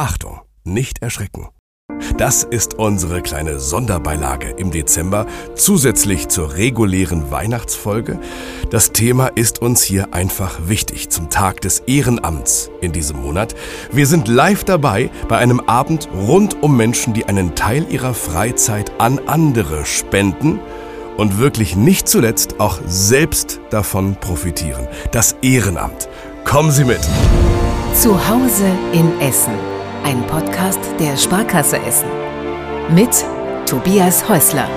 Achtung, nicht erschrecken. Das ist unsere kleine Sonderbeilage im Dezember, zusätzlich zur regulären Weihnachtsfolge. Das Thema ist uns hier einfach wichtig zum Tag des Ehrenamts in diesem Monat. Wir sind live dabei bei einem Abend rund um Menschen, die einen Teil ihrer Freizeit an andere spenden und wirklich nicht zuletzt auch selbst davon profitieren. Das Ehrenamt. Kommen Sie mit. Zu Hause in Essen. Ein Podcast der Sparkasse Essen. Mit Tobias Häusler.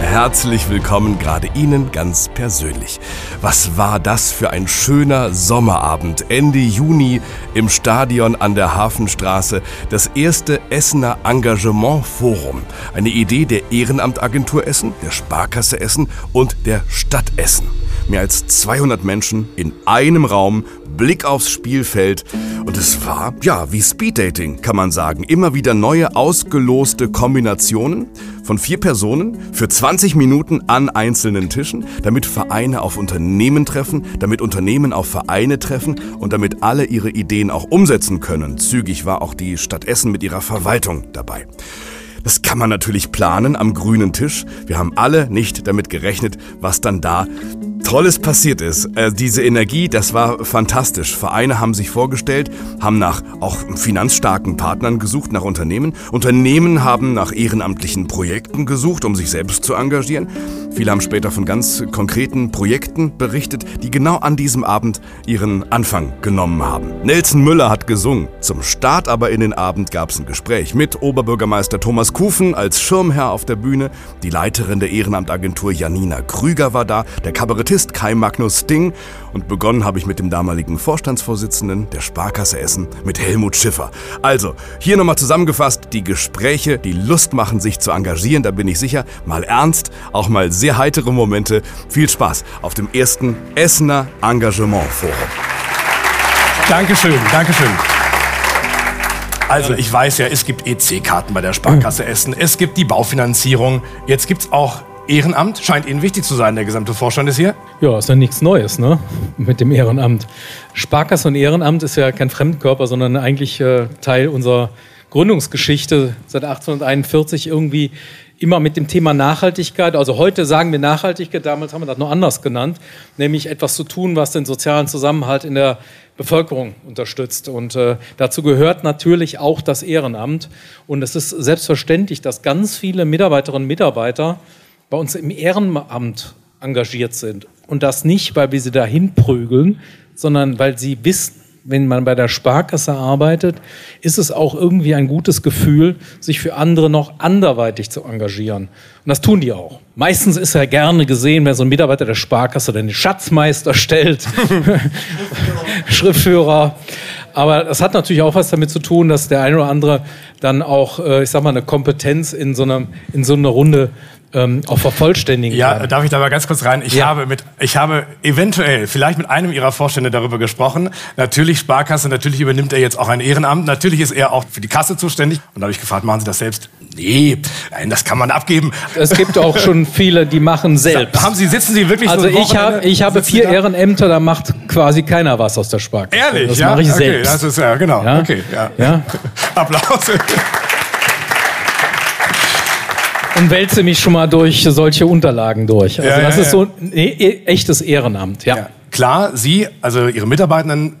Herzlich willkommen gerade Ihnen ganz persönlich. Was war das für ein schöner Sommerabend Ende Juni im Stadion an der Hafenstraße, das erste Essener Engagement Forum, eine Idee der Ehrenamtagentur Essen, der Sparkasse Essen und der Stadt Essen. Mehr als 200 Menschen in einem Raum, Blick aufs Spielfeld und es war, ja, wie Speeddating, kann man sagen. Immer wieder neue ausgeloste Kombinationen von vier Personen für 20 Minuten an einzelnen Tischen, damit Vereine auf Unternehmen treffen, damit Unternehmen auf Vereine treffen und damit alle ihre Ideen auch umsetzen können. Zügig war auch die Stadt Essen mit ihrer Verwaltung dabei. Das kann man natürlich planen am grünen Tisch. Wir haben alle nicht damit gerechnet, was dann da Tolles passiert ist. Äh, diese Energie, das war fantastisch. Vereine haben sich vorgestellt, haben nach auch finanzstarken Partnern gesucht, nach Unternehmen. Unternehmen haben nach ehrenamtlichen Projekten gesucht, um sich selbst zu engagieren. Viele haben später von ganz konkreten Projekten berichtet, die genau an diesem Abend ihren Anfang genommen haben. Nelson Müller hat gesungen. Zum Start aber in den Abend gab es ein Gespräch mit Oberbürgermeister Thomas Kufen als Schirmherr auf der Bühne. Die Leiterin der Ehrenamtagentur Janina Krüger war da, der Kabarettist Kai Magnus Sting und begonnen habe ich mit dem damaligen Vorstandsvorsitzenden der Sparkasse Essen, mit Helmut Schiffer. Also, hier nochmal zusammengefasst, die Gespräche, die Lust machen, sich zu engagieren, da bin ich sicher, mal ernst, auch mal sehr heitere Momente. Viel Spaß auf dem ersten Essener Engagement Forum. Dankeschön, Dankeschön. Also ich weiß ja, es gibt EC-Karten bei der Sparkasse Essen, es gibt die Baufinanzierung, jetzt gibt es auch Ehrenamt, scheint Ihnen wichtig zu sein, der gesamte Vorstand ist hier. Ja, ist ja nichts Neues, ne? Mit dem Ehrenamt. Sparkasse und Ehrenamt ist ja kein Fremdkörper, sondern eigentlich äh, Teil unserer Gründungsgeschichte seit 1841 irgendwie immer mit dem Thema Nachhaltigkeit, also heute sagen wir Nachhaltigkeit, damals haben wir das noch anders genannt, nämlich etwas zu tun, was den sozialen Zusammenhalt in der Bevölkerung unterstützt. Und äh, dazu gehört natürlich auch das Ehrenamt. Und es ist selbstverständlich, dass ganz viele Mitarbeiterinnen und Mitarbeiter bei uns im Ehrenamt engagiert sind. Und das nicht, weil wir sie dahin prügeln, sondern weil sie wissen, wenn man bei der Sparkasse arbeitet, ist es auch irgendwie ein gutes Gefühl, sich für andere noch anderweitig zu engagieren. Und das tun die auch. Meistens ist ja gerne gesehen, wenn so ein Mitarbeiter der Sparkasse den Schatzmeister stellt, Schriftführer. Aber das hat natürlich auch was damit zu tun, dass der eine oder andere dann auch, äh, ich sag mal, eine Kompetenz in so einer, in so einer Runde ähm, auch vervollständigen ja, kann. darf ich da mal ganz kurz rein? Ich, ja. habe mit, ich habe eventuell, vielleicht mit einem Ihrer Vorstände darüber gesprochen. Natürlich Sparkasse, natürlich übernimmt er jetzt auch ein Ehrenamt. Natürlich ist er auch für die Kasse zuständig. Und da habe ich gefragt, machen Sie das selbst? Nee, nein, das kann man abgeben. Es gibt auch schon viele, die machen selbst. Haben Sie, sitzen Sie wirklich Also so ich, hab, ich habe vier Ehrenämter, da macht quasi keiner was aus der Sparkasse. Ehrlich? Das ja? mache ich okay, selbst. Das ist, ja, genau. Ja? Okay, ja. ja? Applaus und wälze mich schon mal durch solche Unterlagen durch. Also ja, das ja, ist so ein e echtes Ehrenamt, ja. Klar, Sie, also Ihre Mitarbeitenden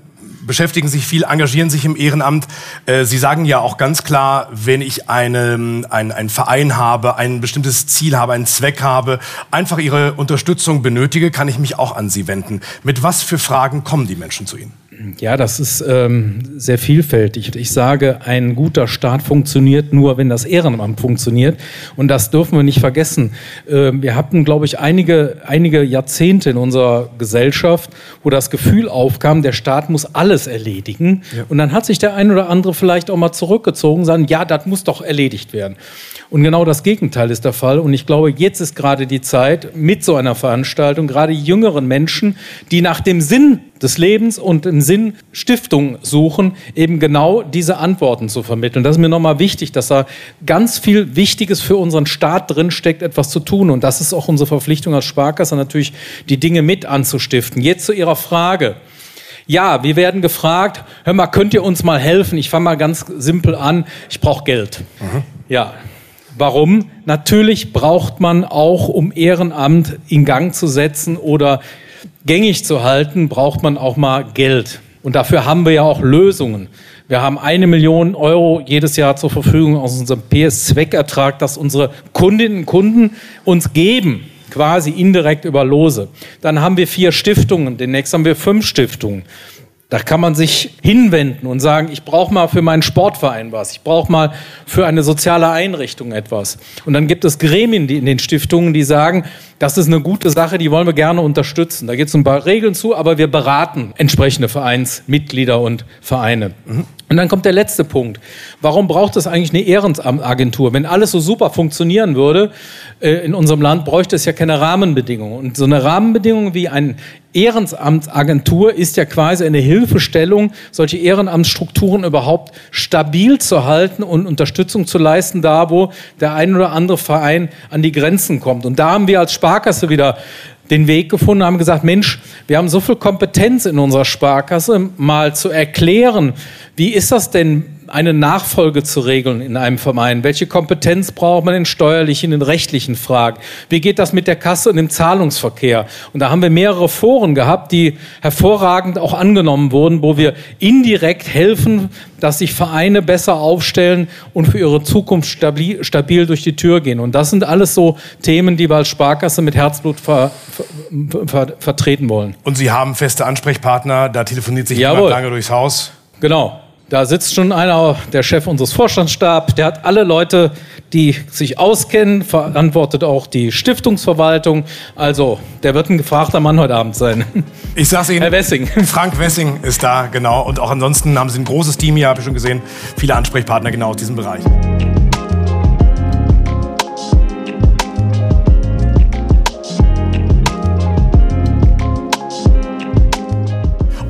beschäftigen sich viel, engagieren sich im Ehrenamt. Äh, Sie sagen ja auch ganz klar, wenn ich eine, ein, einen Verein habe, ein bestimmtes Ziel habe, einen Zweck habe, einfach Ihre Unterstützung benötige, kann ich mich auch an Sie wenden. Mit was für Fragen kommen die Menschen zu Ihnen? Ja, das ist ähm, sehr vielfältig. Ich sage, ein guter Staat funktioniert nur, wenn das Ehrenamt funktioniert. Und das dürfen wir nicht vergessen. Äh, wir hatten, glaube ich, einige, einige Jahrzehnte in unserer Gesellschaft, wo das Gefühl aufkam, der Staat muss alles erledigen. Ja. Und dann hat sich der ein oder andere vielleicht auch mal zurückgezogen, sagen, ja, das muss doch erledigt werden. Und genau das Gegenteil ist der Fall. Und ich glaube, jetzt ist gerade die Zeit mit so einer Veranstaltung, gerade jüngeren Menschen, die nach dem Sinn des Lebens und im Sinn Stiftung suchen, eben genau diese Antworten zu vermitteln. Das ist mir nochmal wichtig, dass da ganz viel Wichtiges für unseren Staat drinsteckt, etwas zu tun. Und das ist auch unsere Verpflichtung als Sparkasse, natürlich die Dinge mit anzustiften. Jetzt zu Ihrer Frage. Ja, wir werden gefragt, hör mal, könnt ihr uns mal helfen? Ich fange mal ganz simpel an, ich brauche Geld. Mhm. Ja, warum? Natürlich braucht man auch, um Ehrenamt in Gang zu setzen oder gängig zu halten, braucht man auch mal Geld. Und dafür haben wir ja auch Lösungen. Wir haben eine Million Euro jedes Jahr zur Verfügung aus unserem PS-Zweckertrag, das unsere Kundinnen und Kunden uns geben, quasi indirekt über Lose. Dann haben wir vier Stiftungen, demnächst haben wir fünf Stiftungen. Da kann man sich hinwenden und sagen, ich brauche mal für meinen Sportverein was, ich brauche mal für eine soziale Einrichtung etwas. Und dann gibt es Gremien die in den Stiftungen, die sagen, das ist eine gute Sache, die wollen wir gerne unterstützen. Da gibt es ein paar Regeln zu, aber wir beraten entsprechende Vereinsmitglieder und Vereine. Mhm. Und dann kommt der letzte Punkt. Warum braucht es eigentlich eine Ehrenamtagentur? Wenn alles so super funktionieren würde äh, in unserem Land, bräuchte es ja keine Rahmenbedingungen. Und so eine Rahmenbedingung wie ein Ehrenamtsagentur ist ja quasi eine Hilfestellung, solche Ehrenamtsstrukturen überhaupt stabil zu halten und Unterstützung zu leisten, da wo der ein oder andere Verein an die Grenzen kommt. Und da haben wir als Sparkasse wieder den Weg gefunden, haben gesagt, Mensch, wir haben so viel Kompetenz in unserer Sparkasse, mal zu erklären, wie ist das denn eine Nachfolge zu regeln in einem Verein? Welche Kompetenz braucht man in steuerlichen, in rechtlichen Fragen? Wie geht das mit der Kasse und dem Zahlungsverkehr? Und da haben wir mehrere Foren gehabt, die hervorragend auch angenommen wurden, wo wir indirekt helfen, dass sich Vereine besser aufstellen und für ihre Zukunft stabil, stabil durch die Tür gehen. Und das sind alles so Themen, die wir als Sparkasse mit Herzblut ver, ver, ver, vertreten wollen. Und Sie haben feste Ansprechpartner, da telefoniert sich Jawohl. jemand lange durchs Haus? Genau. Da sitzt schon einer, der Chef unseres Vorstandsstabs, der hat alle Leute, die sich auskennen, verantwortet auch die Stiftungsverwaltung. Also, der wird ein gefragter Mann heute Abend sein. Ich sag's Ihnen. Herr Wessing. Frank Wessing ist da, genau. Und auch ansonsten haben Sie ein großes Team hier, habe ich schon gesehen. Viele Ansprechpartner genau aus diesem Bereich.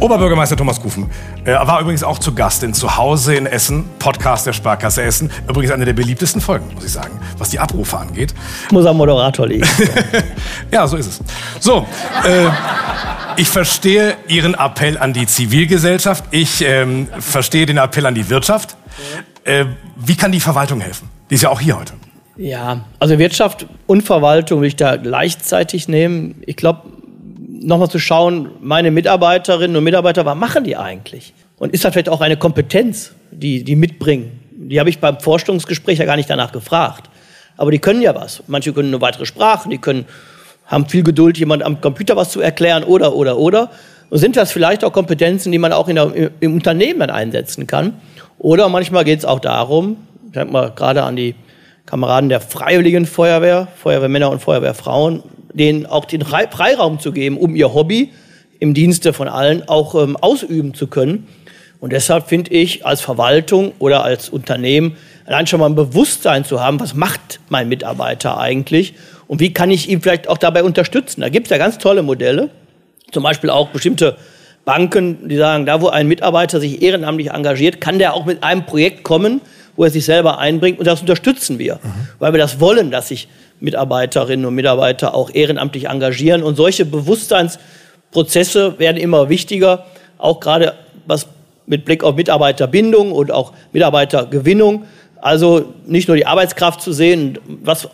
Oberbürgermeister Thomas Kufen äh, war übrigens auch zu Gast in Zuhause in Essen, Podcast der Sparkasse Essen. Übrigens eine der beliebtesten Folgen, muss ich sagen, was die Abrufe angeht. Muss am Moderator liegen. ja, so ist es. So, äh, ich verstehe Ihren Appell an die Zivilgesellschaft. Ich ähm, verstehe den Appell an die Wirtschaft. Äh, wie kann die Verwaltung helfen? Die ist ja auch hier heute. Ja, also Wirtschaft und Verwaltung will ich da gleichzeitig nehmen. Ich glaube, nochmal zu schauen, meine Mitarbeiterinnen und Mitarbeiter, was machen die eigentlich? Und ist das vielleicht auch eine Kompetenz, die die mitbringen? Die habe ich beim Vorstellungsgespräch ja gar nicht danach gefragt. Aber die können ja was. Manche können eine weitere Sprache, die können, haben viel Geduld, jemand am Computer was zu erklären oder, oder, oder. Und sind das vielleicht auch Kompetenzen, die man auch in der, im Unternehmen einsetzen kann? Oder manchmal geht es auch darum, ich denke mal gerade an die Kameraden der Freiwilligen Feuerwehr, Feuerwehrmänner und Feuerwehrfrauen, denen auch den Freiraum zu geben, um ihr Hobby im Dienste von allen auch ähm, ausüben zu können. Und deshalb finde ich, als Verwaltung oder als Unternehmen allein schon mal ein Bewusstsein zu haben, was macht mein Mitarbeiter eigentlich und wie kann ich ihn vielleicht auch dabei unterstützen. Da gibt es ja ganz tolle Modelle, zum Beispiel auch bestimmte Banken, die sagen, da wo ein Mitarbeiter sich ehrenamtlich engagiert, kann der auch mit einem Projekt kommen, wo er sich selber einbringt und das unterstützen wir, mhm. weil wir das wollen, dass sich Mitarbeiterinnen und Mitarbeiter auch ehrenamtlich engagieren. Und solche Bewusstseinsprozesse werden immer wichtiger, auch gerade was mit Blick auf Mitarbeiterbindung und auch Mitarbeitergewinnung. Also nicht nur die Arbeitskraft zu sehen, was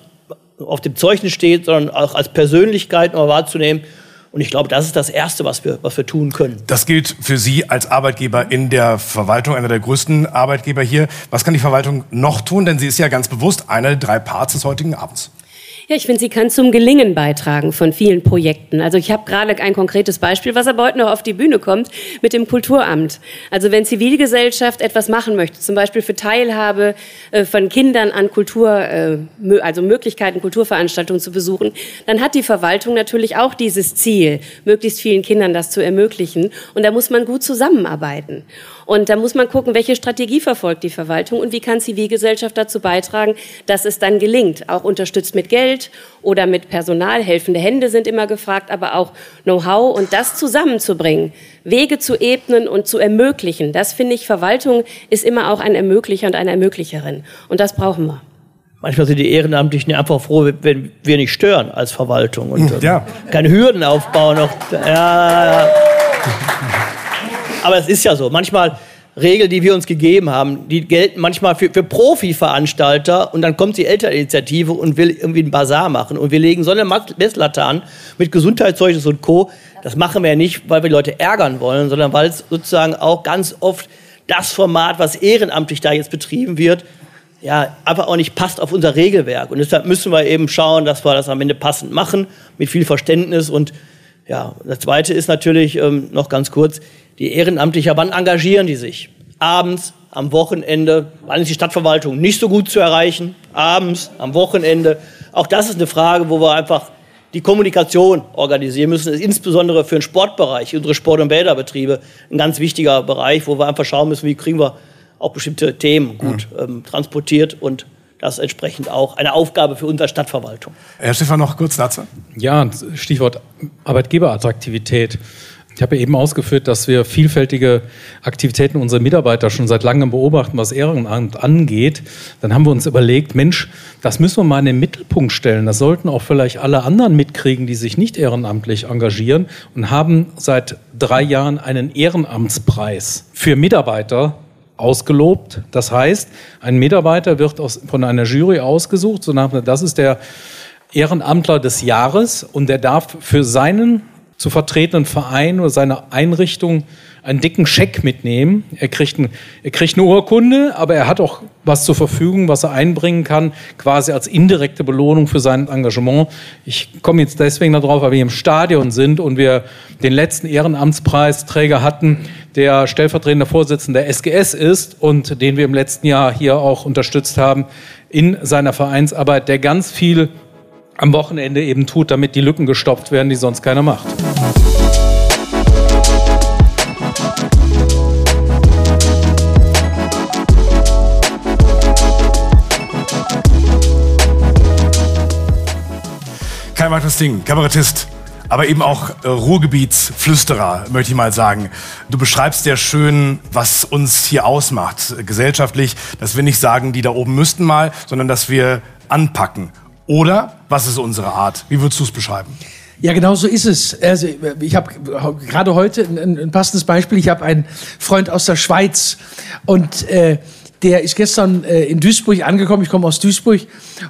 auf dem Zeugnis steht, sondern auch als Persönlichkeit mal wahrzunehmen, und ich glaube, das ist das Erste, was wir, was wir tun können. Das gilt für Sie als Arbeitgeber in der Verwaltung, einer der größten Arbeitgeber hier. Was kann die Verwaltung noch tun? Denn sie ist ja ganz bewusst einer der drei Parts des heutigen Abends. Ja, ich finde, sie kann zum Gelingen beitragen von vielen Projekten. Also ich habe gerade ein konkretes Beispiel, was aber heute noch auf die Bühne kommt, mit dem Kulturamt. Also wenn Zivilgesellschaft etwas machen möchte, zum Beispiel für Teilhabe äh, von Kindern an Kultur, äh, also Möglichkeiten, Kulturveranstaltungen zu besuchen, dann hat die Verwaltung natürlich auch dieses Ziel, möglichst vielen Kindern das zu ermöglichen. Und da muss man gut zusammenarbeiten. Und da muss man gucken, welche Strategie verfolgt die Verwaltung und wie kann Zivilgesellschaft dazu beitragen, dass es dann gelingt. Auch unterstützt mit Geld oder mit Personal. Helfende Hände sind immer gefragt, aber auch Know-how und das zusammenzubringen, Wege zu ebnen und zu ermöglichen. Das finde ich, Verwaltung ist immer auch ein Ermöglicher und eine Ermöglicherin. Und das brauchen wir. Manchmal sind die Ehrenamtlichen einfach froh, wenn wir nicht stören als Verwaltung und ja. keine Hürden aufbauen. Ja, ja. Aber es ist ja so. Manchmal Regeln, die wir uns gegeben haben, die gelten manchmal für, für Profi-Veranstalter und dann kommt die Elterninitiative und will irgendwie einen Bazar machen und wir legen so eine Messlatte an mit Gesundheitszeugnis und Co. Das machen wir ja nicht, weil wir Leute ärgern wollen, sondern weil es sozusagen auch ganz oft das Format, was ehrenamtlich da jetzt betrieben wird, ja, einfach auch nicht passt auf unser Regelwerk. Und deshalb müssen wir eben schauen, dass wir das am Ende passend machen, mit viel Verständnis. Und ja, das Zweite ist natürlich ähm, noch ganz kurz, die Ehrenamtlicher, wann engagieren die sich? Abends, am Wochenende, wann ist die Stadtverwaltung nicht so gut zu erreichen? Abends, am Wochenende. Auch das ist eine Frage, wo wir einfach die Kommunikation organisieren müssen. Das ist insbesondere für den Sportbereich, unsere Sport- und Bäderbetriebe, ein ganz wichtiger Bereich, wo wir einfach schauen müssen, wie kriegen wir auch bestimmte Themen gut mhm. ähm, transportiert und das entsprechend auch eine Aufgabe für unsere Stadtverwaltung. Herr Stefan, noch kurz dazu. Ja, Stichwort Arbeitgeberattraktivität. Ich habe ja eben ausgeführt, dass wir vielfältige Aktivitäten unserer Mitarbeiter schon seit langem beobachten, was Ehrenamt angeht. Dann haben wir uns überlegt, Mensch, das müssen wir mal in den Mittelpunkt stellen. Das sollten auch vielleicht alle anderen mitkriegen, die sich nicht ehrenamtlich engagieren und haben seit drei Jahren einen Ehrenamtspreis für Mitarbeiter ausgelobt. Das heißt, ein Mitarbeiter wird aus, von einer Jury ausgesucht, so nach, das ist der Ehrenamtler des Jahres und der darf für seinen zu vertretenen Verein oder seine Einrichtung einen dicken Scheck mitnehmen. Er kriegt, ein, er kriegt eine Urkunde, aber er hat auch was zur Verfügung, was er einbringen kann, quasi als indirekte Belohnung für sein Engagement. Ich komme jetzt deswegen darauf, weil wir im Stadion sind und wir den letzten Ehrenamtspreisträger hatten, der stellvertretender Vorsitzender der SGS ist und den wir im letzten Jahr hier auch unterstützt haben in seiner Vereinsarbeit, der ganz viel am Wochenende eben tut, damit die Lücken gestopft werden, die sonst keiner macht. Kein weiteres Ding, Kabarettist, aber eben auch äh, Ruhrgebietsflüsterer, möchte ich mal sagen. Du beschreibst sehr schön, was uns hier ausmacht, gesellschaftlich, dass wir nicht sagen, die da oben müssten mal, sondern dass wir anpacken oder was ist unsere Art? Wie würdest du es beschreiben? Ja, genau so ist es. Also ich habe gerade heute ein, ein, passendes Beispiel. Ich habe einen Freund aus der Schweiz und äh, der ist gestern äh, in Duisburg angekommen. Ich komme aus Duisburg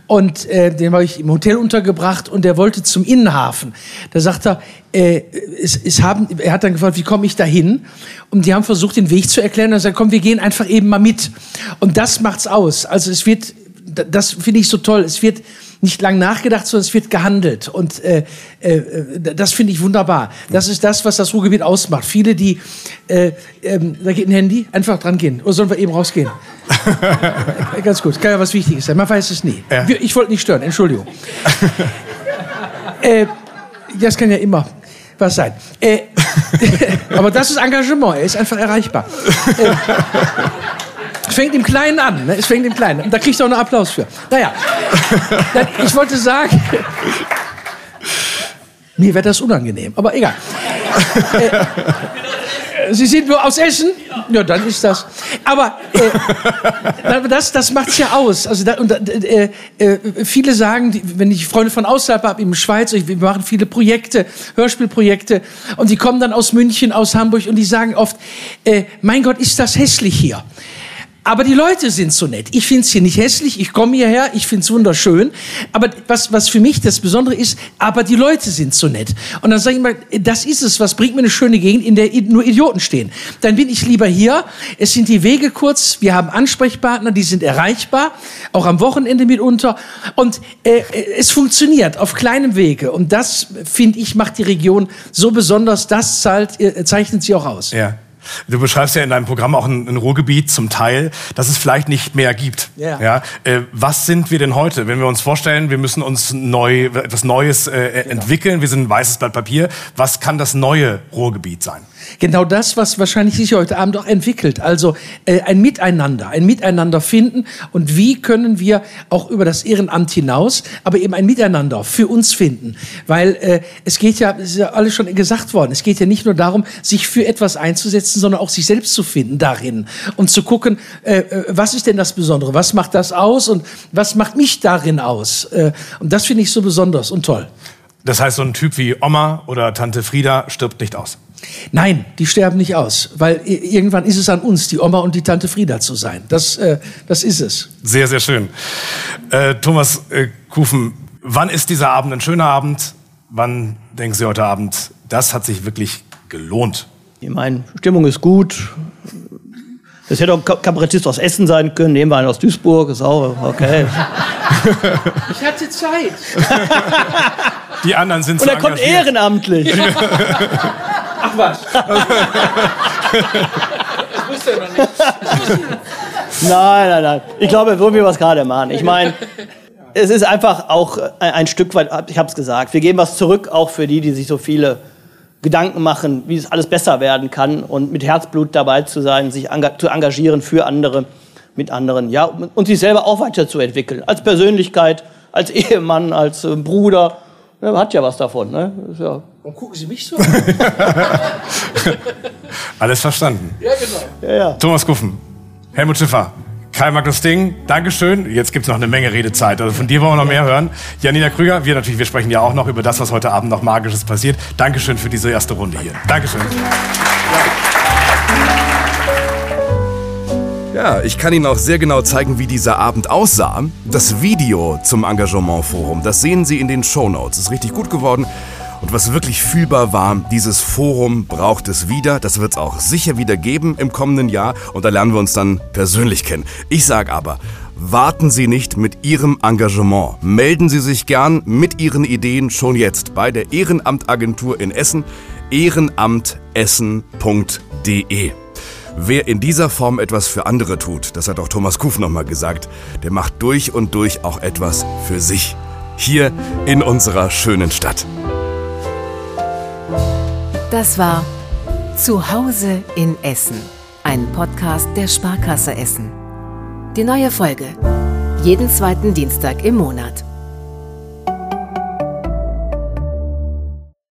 und äh, den habe ich im Hotel untergebracht und der wollte zum Innenhafen. Da sagt er, äh, es, es haben, er hat dann gefragt, wie komme ich da hin? Und die haben versucht, den Weg zu erklären. Er sagt, komm, wir gehen einfach eben mal mit. Und das macht's aus. Also es wird, das finde ich so toll. Es wird nicht lang nachgedacht, sondern es wird gehandelt. Und äh, äh, das finde ich wunderbar. Das ist das, was das Ruhrgebiet ausmacht. Viele, die, äh, ähm, da geht ein Handy, einfach dran gehen. Oder sollen wir eben rausgehen? Ganz gut, kann ja was Wichtiges sein. Man weiß es nie. Ja. Ich wollte nicht stören, Entschuldigung. äh, das kann ja immer was sein. Äh, aber das ist Engagement, er ist einfach erreichbar. Äh, es fängt im Kleinen an. Ne? Es fängt im Kleinen an. Da kriegst du auch einen Applaus für. Naja, ich wollte sagen, mir wäre das unangenehm, aber egal. Äh, Sie sind nur aus Essen? Ja, dann ist das. Aber äh, das, das macht es ja aus. Also da, und, äh, äh, viele sagen, wenn ich Freunde von außerhalb habe, in Schweiz, wir machen viele Projekte, Hörspielprojekte, und die kommen dann aus München, aus Hamburg, und die sagen oft, äh, mein Gott, ist das hässlich hier. Aber die Leute sind so nett. Ich finde es hier nicht hässlich, ich komme hierher, ich finde es wunderschön. Aber was, was für mich das Besondere ist, aber die Leute sind so nett. Und dann sage ich mal, das ist es, was bringt mir eine schöne Gegend, in der nur Idioten stehen. Dann bin ich lieber hier, es sind die Wege kurz, wir haben Ansprechpartner, die sind erreichbar, auch am Wochenende mitunter. Und äh, es funktioniert auf kleinem Wege. Und das, finde ich, macht die Region so besonders, das zahlt, äh, zeichnet sie auch aus. Ja. Du beschreibst ja in deinem Programm auch ein, ein Ruhrgebiet zum Teil, das es vielleicht nicht mehr gibt. Yeah. Ja, äh, was sind wir denn heute? Wenn wir uns vorstellen, wir müssen uns neu, etwas Neues äh, genau. entwickeln, wir sind ein weißes Blatt Papier, was kann das neue Ruhrgebiet sein? Genau das, was wahrscheinlich sich heute Abend auch entwickelt. Also äh, ein Miteinander, ein Miteinander finden und wie können wir auch über das Ehrenamt hinaus, aber eben ein Miteinander für uns finden. Weil äh, es geht ja, es ist ja alles schon gesagt worden, es geht ja nicht nur darum, sich für etwas einzusetzen, sondern auch sich selbst zu finden darin und zu gucken, äh, äh was ist denn das Besondere, was macht das aus und was macht mich darin aus. Äh, und das finde ich so besonders und toll. Das heißt, so ein Typ wie Oma oder Tante Frieda stirbt nicht aus. Nein, die sterben nicht aus, weil irgendwann ist es an uns, die Oma und die Tante Frieda zu sein. Das, äh, das ist es. Sehr, sehr schön. Äh, Thomas äh, Kufen, wann ist dieser Abend ein schöner Abend? Wann denken Sie heute Abend, das hat sich wirklich gelohnt? Ich meine, Stimmung ist gut. Es hätte auch ein Kabarettist aus Essen sein können, nehmen wir einen aus Duisburg, ist auch okay. Ich hatte Zeit. Die anderen sind Und so er kommt ehrenamtlich. Ach was. das wusste er noch nicht. Nein, nein, nein. Ich glaube, so wir es gerade machen. Ich meine, es ist einfach auch ein, Stück weit, ich habe es gesagt, wir geben was zurück, auch für die, die sich so viele Gedanken machen, wie es alles besser werden kann und mit Herzblut dabei zu sein, sich zu engagieren für andere, mit anderen, ja, und sich selber auch weiterzuentwickeln. Als Persönlichkeit, als Ehemann, als Bruder. Ja, man hat ja was davon. Ne? Warum gucken Sie mich so an? Alles verstanden. Ja, genau. ja, ja. Thomas Kuffen, Helmut Schiffer, Kai Magnus Ding, Dankeschön. Jetzt gibt's noch eine Menge Redezeit. Also von dir wollen wir noch mehr hören. Janina Krüger, wir natürlich, wir sprechen ja auch noch über das, was heute Abend noch Magisches passiert. Dankeschön für diese erste Runde hier. Dankeschön. Ja, ich kann Ihnen auch sehr genau zeigen, wie dieser Abend aussah. Das Video zum Engagementforum, das sehen Sie in den Shownotes. Ist richtig gut geworden. Und was wirklich fühlbar war, dieses Forum braucht es wieder. Das wird es auch sicher wieder geben im kommenden Jahr. Und da lernen wir uns dann persönlich kennen. Ich sage aber, warten Sie nicht mit Ihrem Engagement. Melden Sie sich gern mit Ihren Ideen schon jetzt bei der Ehrenamtagentur in Essen, ehrenamtessen.de. Wer in dieser Form etwas für andere tut, das hat auch Thomas Kuf nochmal gesagt, der macht durch und durch auch etwas für sich. Hier in unserer schönen Stadt. Das war Zuhause in Essen, ein Podcast der Sparkasse Essen. Die neue Folge. Jeden zweiten Dienstag im Monat.